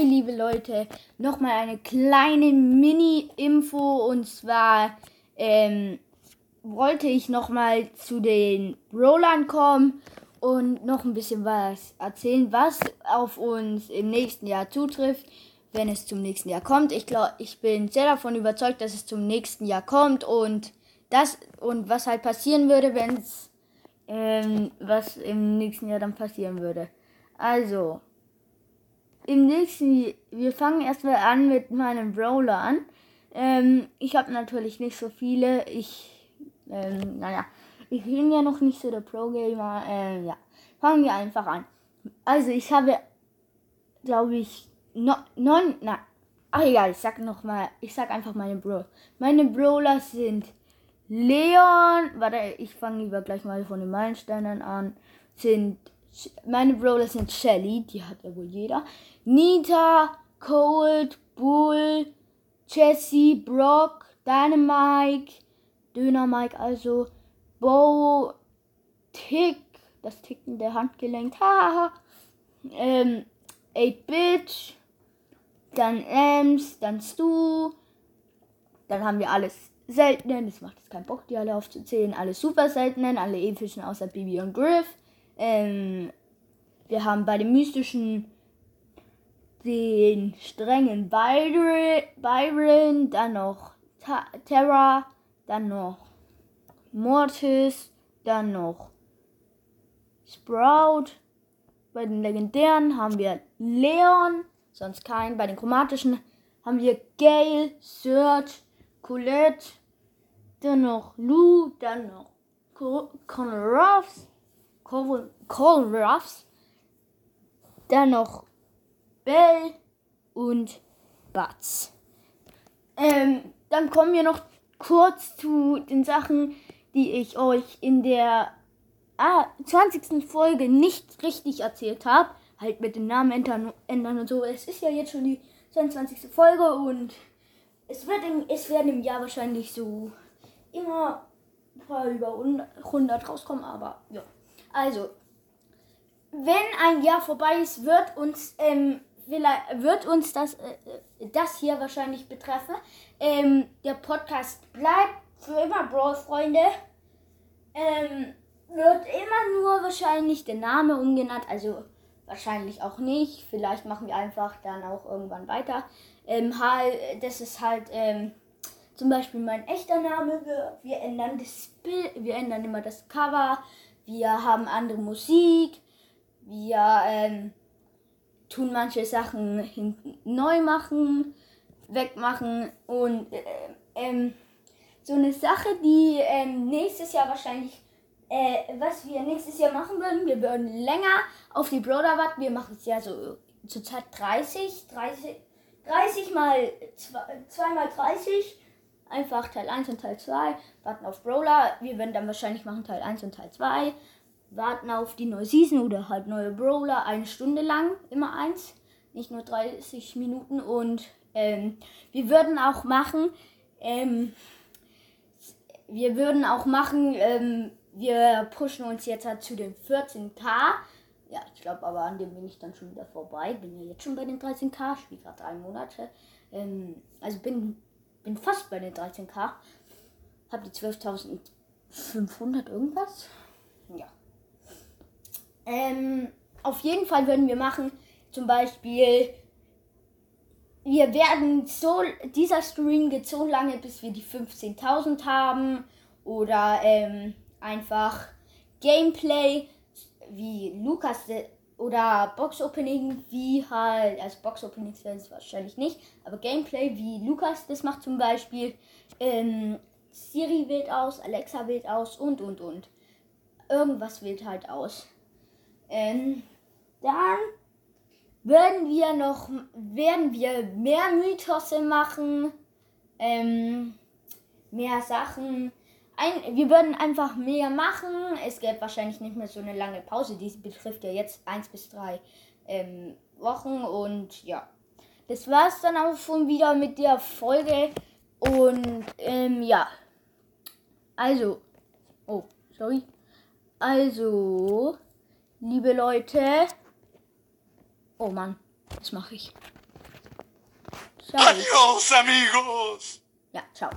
liebe Leute, nochmal eine kleine Mini-Info und zwar ähm, wollte ich nochmal zu den Rollern kommen und noch ein bisschen was erzählen, was auf uns im nächsten Jahr zutrifft, wenn es zum nächsten Jahr kommt. Ich glaube, ich bin sehr davon überzeugt, dass es zum nächsten Jahr kommt und das und was halt passieren würde, wenn es ähm, was im nächsten Jahr dann passieren würde. Also, im nächsten, wir fangen erstmal an mit meinem Brawler an. Ähm, ich habe natürlich nicht so viele. Ich, ähm, naja, ich bin ja noch nicht so der Pro-Gamer. Ähm, ja, fangen wir einfach an. Also, ich habe, glaube ich, no, neun, na, ach egal, ich sag noch mal, ich sag einfach meine Brawler. Meine Brawler sind Leon, warte, ich fange lieber gleich mal von den Meilensteinen an, sind meine Brawler sind Shelly, die hat ja wohl jeder. Nita, Cold, Bull, Jesse, Brock, Dynamite, Döner Mike, also Bo, Tick, das Ticken der Handgelenk, haha, ähm, 8-Bit, dann Ems, dann Stu, dann haben wir alles seltenen, das macht jetzt keinen Bock, die alle aufzuzählen, alle super seltenen, alle epischen außer Bibi und Griff, ähm, wir haben bei den mystischen den strengen Byron, Byron dann noch Ta Terra, dann noch Mortis, dann noch Sprout. Bei den legendären haben wir Leon, sonst keinen. Bei den chromatischen haben wir Gale, Serge, Colette, dann noch Lou, dann noch Conor Ruffs, Colin Ruffs, dann noch Bell und Butz. Ähm, dann kommen wir noch kurz zu den Sachen, die ich euch in der ah, 20. Folge nicht richtig erzählt habe. Halt mit dem Namen ändern, ändern und so. Es ist ja jetzt schon die 22. Folge und es, wird im, es werden im Jahr wahrscheinlich so immer ein paar über 100 rauskommen, aber ja. Also, wenn ein Jahr vorbei ist, wird uns, ähm, wird uns das, äh, das hier wahrscheinlich betreffen. Ähm, der Podcast bleibt für immer Brawl-Freunde. Ähm, wird immer nur wahrscheinlich der Name umgenannt, also wahrscheinlich auch nicht. Vielleicht machen wir einfach dann auch irgendwann weiter. Ähm, das ist halt ähm, zum Beispiel mein echter Name. Wir ändern das Bild, wir ändern immer das Cover. Wir haben andere Musik. Wir ähm, tun manche Sachen neu machen, wegmachen und äh, ähm, so eine Sache, die ähm, nächstes Jahr wahrscheinlich, äh, was wir nächstes Jahr machen würden, wir würden länger auf die Brawler warten. Wir machen es ja so zurzeit 30, 30, 30 mal 2 mal 30. Einfach Teil 1 und Teil 2. Warten auf Brawler. Wir werden dann wahrscheinlich machen Teil 1 und Teil 2 warten auf die neue Season oder halt neue Brawler eine Stunde lang, immer eins, nicht nur 30 Minuten. Und ähm, wir würden auch machen, ähm, wir würden auch machen, ähm, wir pushen uns jetzt halt zu den 14k. Ja, ich glaube aber an dem bin ich dann schon wieder vorbei. Bin ja jetzt schon bei den 13k, spiele gerade drei Monate. Ähm, also bin, bin fast bei den 13k. Hab die 12.500 irgendwas. Ja. Ähm, auf jeden Fall würden wir machen, zum Beispiel, wir werden so, dieser Stream geht so lange, bis wir die 15.000 haben. Oder ähm, einfach Gameplay wie Lukas oder Box Opening wie halt, also Box Openings werden es wahrscheinlich nicht, aber Gameplay wie Lukas das macht zum Beispiel. Ähm, Siri wählt aus, Alexa wählt aus und und und. Irgendwas wählt halt aus. Ähm, dann werden wir noch, werden wir mehr Mythose machen, ähm, mehr Sachen. Ein, wir würden einfach mehr machen. Es gäbe wahrscheinlich nicht mehr so eine lange Pause. Die betrifft ja jetzt 1 bis 3 ähm, Wochen. Und ja, das war's dann auch schon wieder mit der Folge. Und ähm, ja, also, oh, sorry. Also, liebe Leute. Oh Mann, was mache ich? Ciao. Adios, amigos. Ja, ciao.